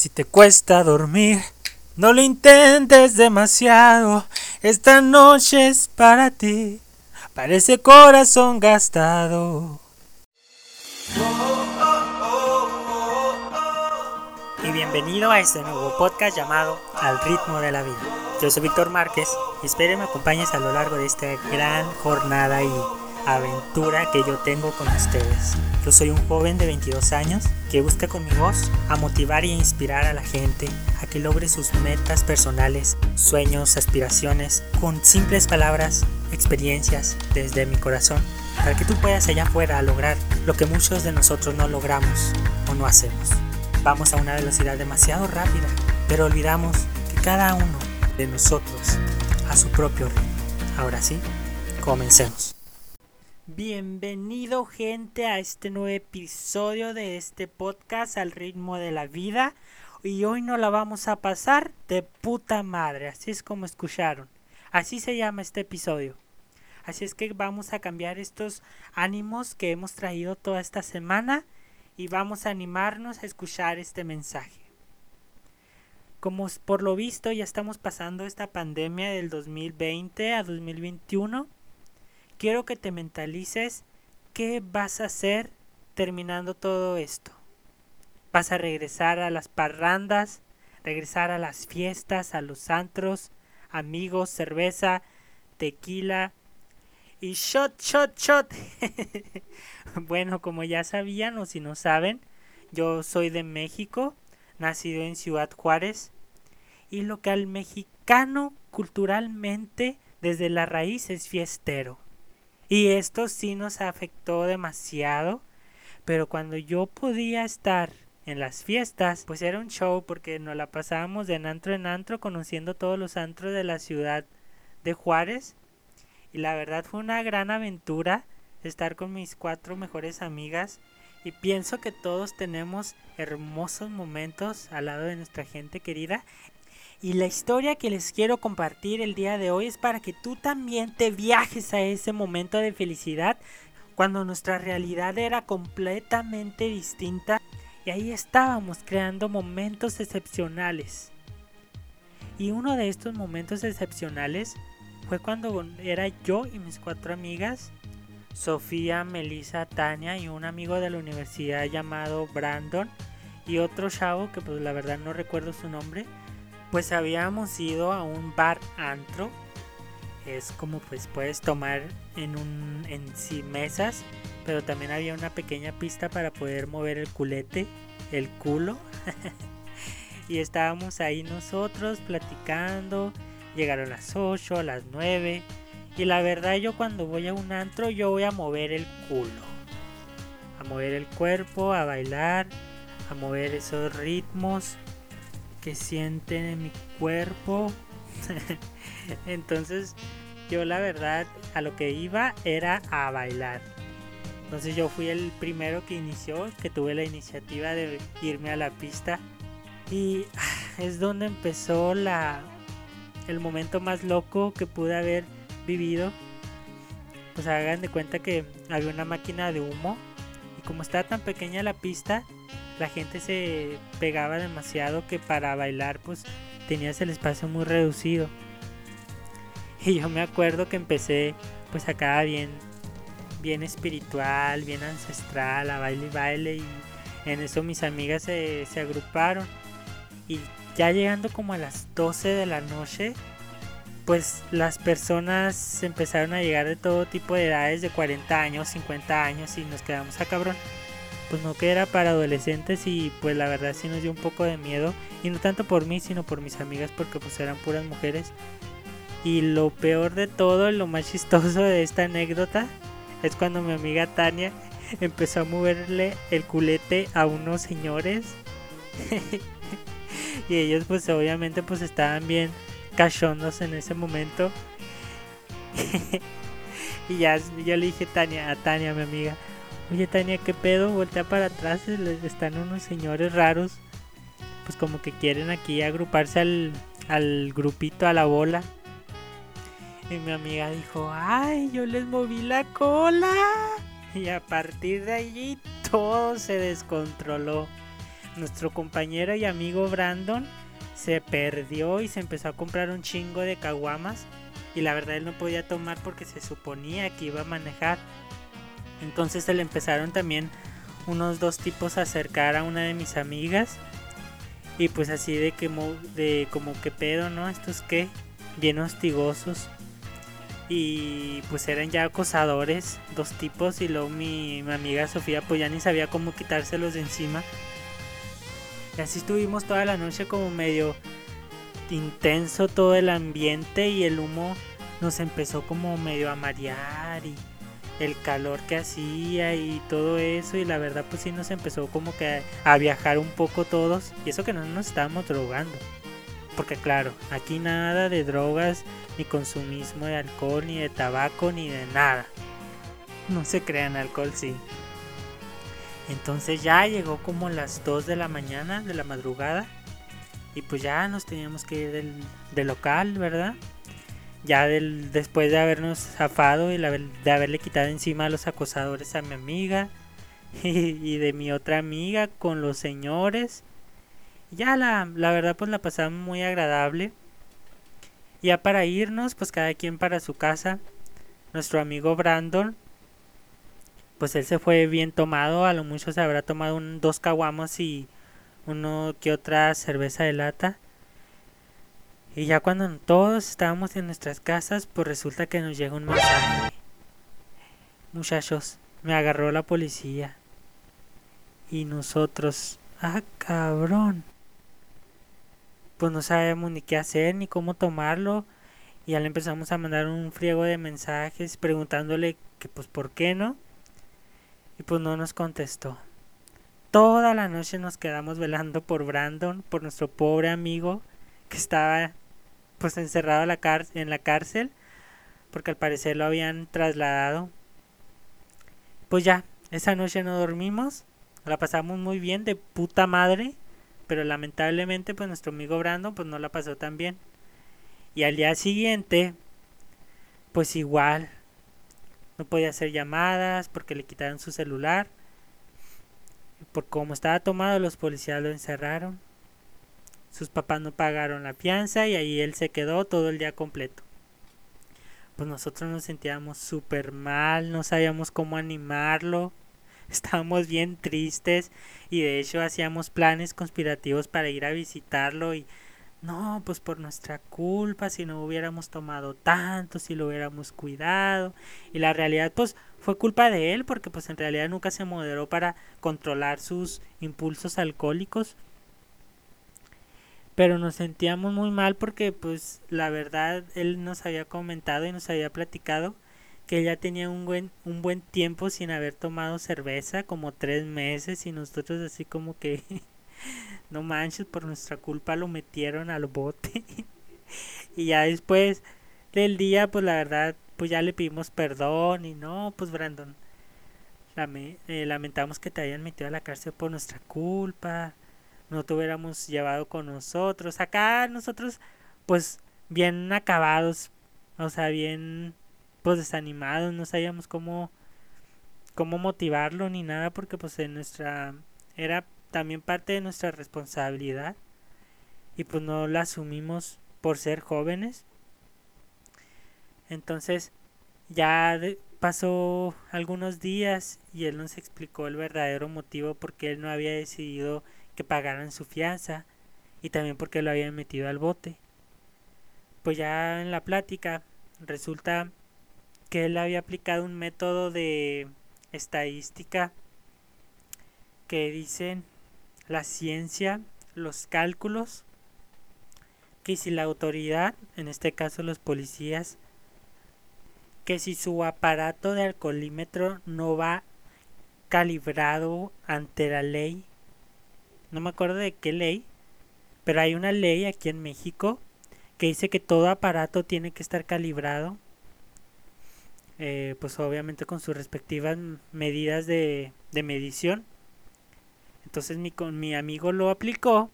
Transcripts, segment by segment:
Si te cuesta dormir, no lo intentes demasiado. Esta noche es para ti, parece corazón gastado. Y bienvenido a este nuevo podcast llamado Al ritmo de la vida. Yo soy Víctor Márquez y espero me acompañes a lo largo de esta gran jornada y aventura que yo tengo con ustedes. Yo soy un joven de 22 años que busca con mi voz a motivar e inspirar a la gente a que logre sus metas personales, sueños, aspiraciones, con simples palabras, experiencias desde mi corazón, para que tú puedas allá afuera lograr lo que muchos de nosotros no logramos o no hacemos. Vamos a una velocidad demasiado rápida, pero olvidamos que cada uno de nosotros a su propio ritmo. Ahora sí, comencemos. Bienvenido gente a este nuevo episodio de este podcast al ritmo de la vida y hoy no la vamos a pasar de puta madre, así es como escucharon, así se llama este episodio. Así es que vamos a cambiar estos ánimos que hemos traído toda esta semana y vamos a animarnos a escuchar este mensaje. Como por lo visto ya estamos pasando esta pandemia del 2020 a 2021 quiero que te mentalices qué vas a hacer terminando todo esto. Vas a regresar a las parrandas, regresar a las fiestas, a los antros, amigos, cerveza, tequila y shot, shot, shot. bueno, como ya sabían o si no saben, yo soy de México, nacido en Ciudad Juárez, y lo que al mexicano culturalmente desde la raíz es fiestero. Y esto sí nos afectó demasiado. Pero cuando yo podía estar en las fiestas, pues era un show porque nos la pasábamos de antro en antro conociendo todos los antros de la ciudad de Juárez. Y la verdad fue una gran aventura estar con mis cuatro mejores amigas. Y pienso que todos tenemos hermosos momentos al lado de nuestra gente querida. Y la historia que les quiero compartir el día de hoy es para que tú también te viajes a ese momento de felicidad cuando nuestra realidad era completamente distinta y ahí estábamos creando momentos excepcionales. Y uno de estos momentos excepcionales fue cuando era yo y mis cuatro amigas, Sofía, Melissa, Tania y un amigo de la universidad llamado Brandon y otro chavo que pues la verdad no recuerdo su nombre pues habíamos ido a un bar antro. Es como pues puedes tomar en un en sí mesas, pero también había una pequeña pista para poder mover el culete, el culo. y estábamos ahí nosotros platicando. Llegaron las 8, a las 9. Y la verdad yo cuando voy a un antro yo voy a mover el culo. A mover el cuerpo, a bailar, a mover esos ritmos que sienten en mi cuerpo. Entonces yo la verdad a lo que iba era a bailar. Entonces yo fui el primero que inició, que tuve la iniciativa de irme a la pista. Y es donde empezó la el momento más loco que pude haber vivido. Pues hagan de cuenta que había una máquina de humo. Y como estaba tan pequeña la pista, la gente se pegaba demasiado que para bailar pues tenías el espacio muy reducido. Y yo me acuerdo que empecé pues acá bien bien espiritual, bien ancestral, a baile y baile y en eso mis amigas se, se agruparon y ya llegando como a las 12 de la noche pues las personas empezaron a llegar de todo tipo de edades, de 40 años, 50 años y nos quedamos a cabrón pues no que era para adolescentes y pues la verdad sí nos dio un poco de miedo. Y no tanto por mí sino por mis amigas porque pues eran puras mujeres. Y lo peor de todo, lo más chistoso de esta anécdota es cuando mi amiga Tania empezó a moverle el culete a unos señores. Y ellos pues obviamente pues estaban bien cachondos en ese momento. Y ya yo le dije Tania, a Tania mi amiga Oye Tania, ¿qué pedo? Voltea para atrás, están unos señores raros. Pues como que quieren aquí agruparse al, al grupito, a la bola. Y mi amiga dijo, ay, yo les moví la cola. Y a partir de allí todo se descontroló. nuestro compañero y amigo Brandon se perdió y se empezó a comprar un chingo de caguamas y la verdad él no podía tomar porque se suponía que iba a manejar. Entonces se le empezaron también unos dos tipos a acercar a una de mis amigas y pues así de que de como que pedo, ¿no? Estos que bien hostigosos y pues eran ya acosadores, dos tipos y luego mi, mi amiga Sofía pues ya ni sabía cómo quitárselos de encima. Y así estuvimos toda la noche como medio intenso todo el ambiente y el humo nos empezó como medio a marear y el calor que hacía y todo eso y la verdad pues sí nos empezó como que a, viajar un poco todos y eso que no nos estábamos drogando porque claro aquí nada de drogas ni consumismo de alcohol ni de tabaco ni de nada no se crean alcohol sí entonces ya llegó como las 2 de la mañana, de la madrugada. Y pues ya nos teníamos que ir del, local, ¿verdad? Ya del, después de habernos zafado y de haberle quitado encima a los acosadores a mi amiga y, de mi otra amiga con los señores. Ya la, la verdad pues la pasamos muy agradable. Ya para irnos, pues cada quien para su casa. Nuestro amigo Brandon pues él se fue bien tomado, a lo mucho se habrá tomado un, dos caguamos y uno que otra cerveza de lata. Y ya cuando todos estábamos en nuestras casas, pues resulta que nos llega un mensaje. Muchachos, me agarró la policía. Y nosotros, ah, cabrón. Pues no sabemos ni qué hacer, ni cómo tomarlo. Y ya le empezamos a mandar un friego de mensajes preguntándole que pues por qué no. Y pues no nos contestó. Toda la noche nos quedamos velando por Brandon, por nuestro pobre amigo que estaba pues encerrado en la, cárcel, porque al parecer lo habían trasladado. Pues ya, esa noche no dormimos, la pasamos muy bien, de puta madre, pero lamentablemente pues nuestro amigo Brandon pues no la pasó tan bien. Y al día siguiente, pues igual, no podía hacer llamadas porque le quitaron su celular. Por como estaba tomado, los policías lo encerraron. Sus papás no pagaron la fianza y ahí él se quedó todo el día completo. Pues nosotros nos sentíamos súper mal, no sabíamos cómo animarlo. Estábamos bien tristes y de hecho hacíamos planes conspirativos para ir a visitarlo y no, pues por nuestra culpa, si no hubiéramos tomado tanto, si lo hubiéramos cuidado. Y la realidad, pues fue culpa de él, porque pues en realidad nunca se moderó para controlar sus impulsos alcohólicos. Pero nos sentíamos muy mal porque pues la verdad él nos había comentado y nos había platicado que ya tenía un buen, un buen tiempo sin haber tomado cerveza, como tres meses, y nosotros así como que no manches, por nuestra culpa lo metieron al bote. y ya después del día, pues la verdad, pues ya le pedimos perdón y no, pues Brandon, eh, lamentamos que te hayan metido a la cárcel por nuestra culpa, no te hubiéramos llevado con nosotros. Acá nosotros, pues bien acabados, o sea, bien pues desanimados, no sabíamos cómo cómo motivarlo ni nada porque pues en nuestra era también parte de nuestra responsabilidad y pues no la asumimos por ser jóvenes. Entonces ya pasó algunos días y él nos explicó el verdadero motivo por qué él no había decidido que pagaran su fianza y también porque lo habían metido al bote. Pues ya en la plática resulta que él había aplicado un método de estadística que dicen la ciencia, los cálculos, que si la autoridad, en este caso los policías, que si su aparato de alcoholímetro no va calibrado ante la ley, no me acuerdo de qué ley, pero hay una ley aquí en México que dice que todo aparato tiene que estar calibrado, eh, pues obviamente con sus respectivas medidas de, de medición entonces mi, con, mi amigo lo aplicó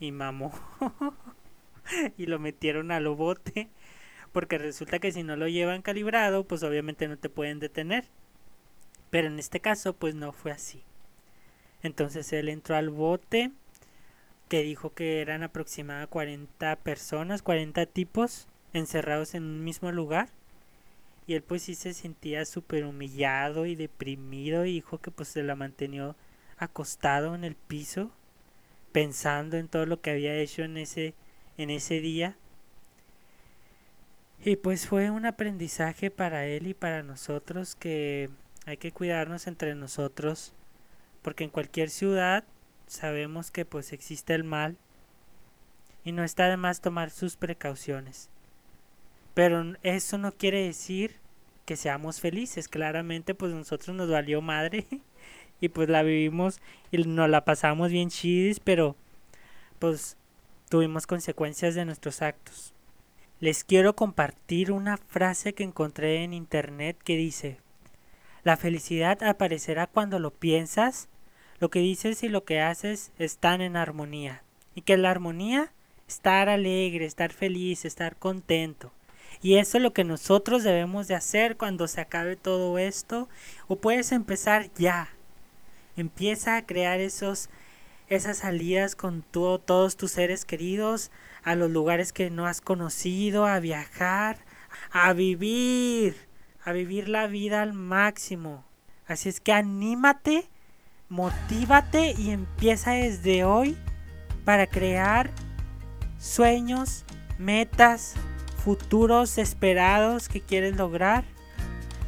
y mamó. y lo metieron a lo bote. Porque resulta que si no lo llevan calibrado, pues obviamente no te pueden detener. Pero en este caso, pues no fue así. Entonces él entró al bote que dijo que eran aproximadamente 40 personas, 40 tipos encerrados en un mismo lugar. Y él pues sí se sentía súper humillado y deprimido y dijo que pues se la mantenió acostado en el piso pensando en todo lo que había hecho en ese en ese día. Y pues fue un aprendizaje para él y para nosotros que hay que cuidarnos entre nosotros porque en cualquier ciudad sabemos que pues existe el mal y no está de más tomar sus precauciones. Pero eso no quiere decir que seamos felices. Claramente pues nosotros nos valió madre y pues la vivimos y nos la pasamos bien chidis, pero pues tuvimos consecuencias de nuestros actos. Les quiero compartir una frase que encontré en internet que dice, la felicidad aparecerá cuando lo piensas, lo que dices y lo que haces están en armonía. Y que la armonía, estar alegre, estar feliz, estar contento. Y eso es lo que nosotros debemos de hacer cuando se acabe todo esto. O puedes empezar ya. Empieza a crear esos, esas salidas con todos tus seres queridos a los lugares que no has conocido, a viajar, a vivir, a vivir la vida al máximo. Así es que anímate motívate y empieza desde hoy para crear sueños, metas, futuros esperados que quieres lograr.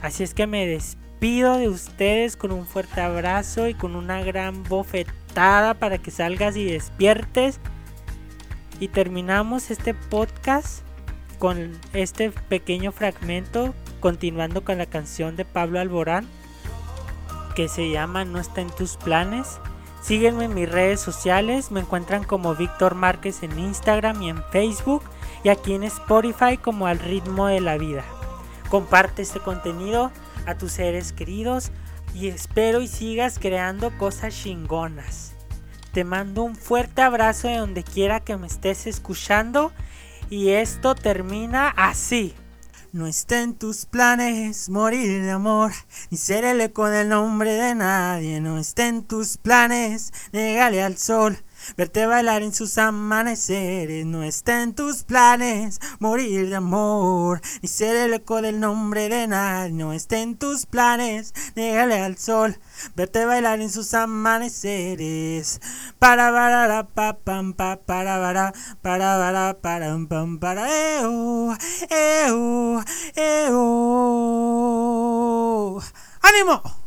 Así es que me despido de ustedes con un fuerte abrazo y con una gran bofetada para que salgas y despiertes. Y terminamos este podcast con este pequeño fragmento, continuando con la canción de Pablo Alborán que se llama No está en tus planes. Sígueme en mis redes sociales, me encuentran como Víctor Márquez en Instagram y en Facebook y aquí en Spotify como Al ritmo de la vida. Comparte este contenido a tus seres queridos y espero y sigas creando cosas chingonas. Te mando un fuerte abrazo de donde quiera que me estés escuchando y esto termina así. No está en tus planes morir de amor, ni ser el eco del nombre de nadie. No está en tus planes negarle al sol Verte bailar en sus amaneceres no está en tus planes. Morir de amor, ni ser el eco del nombre de nadie. No está en tus planes. Negale al sol. Verte bailar en sus amaneceres. Para para pa pam pa para para para para para pam para eo eo eo. ¡Ánimo!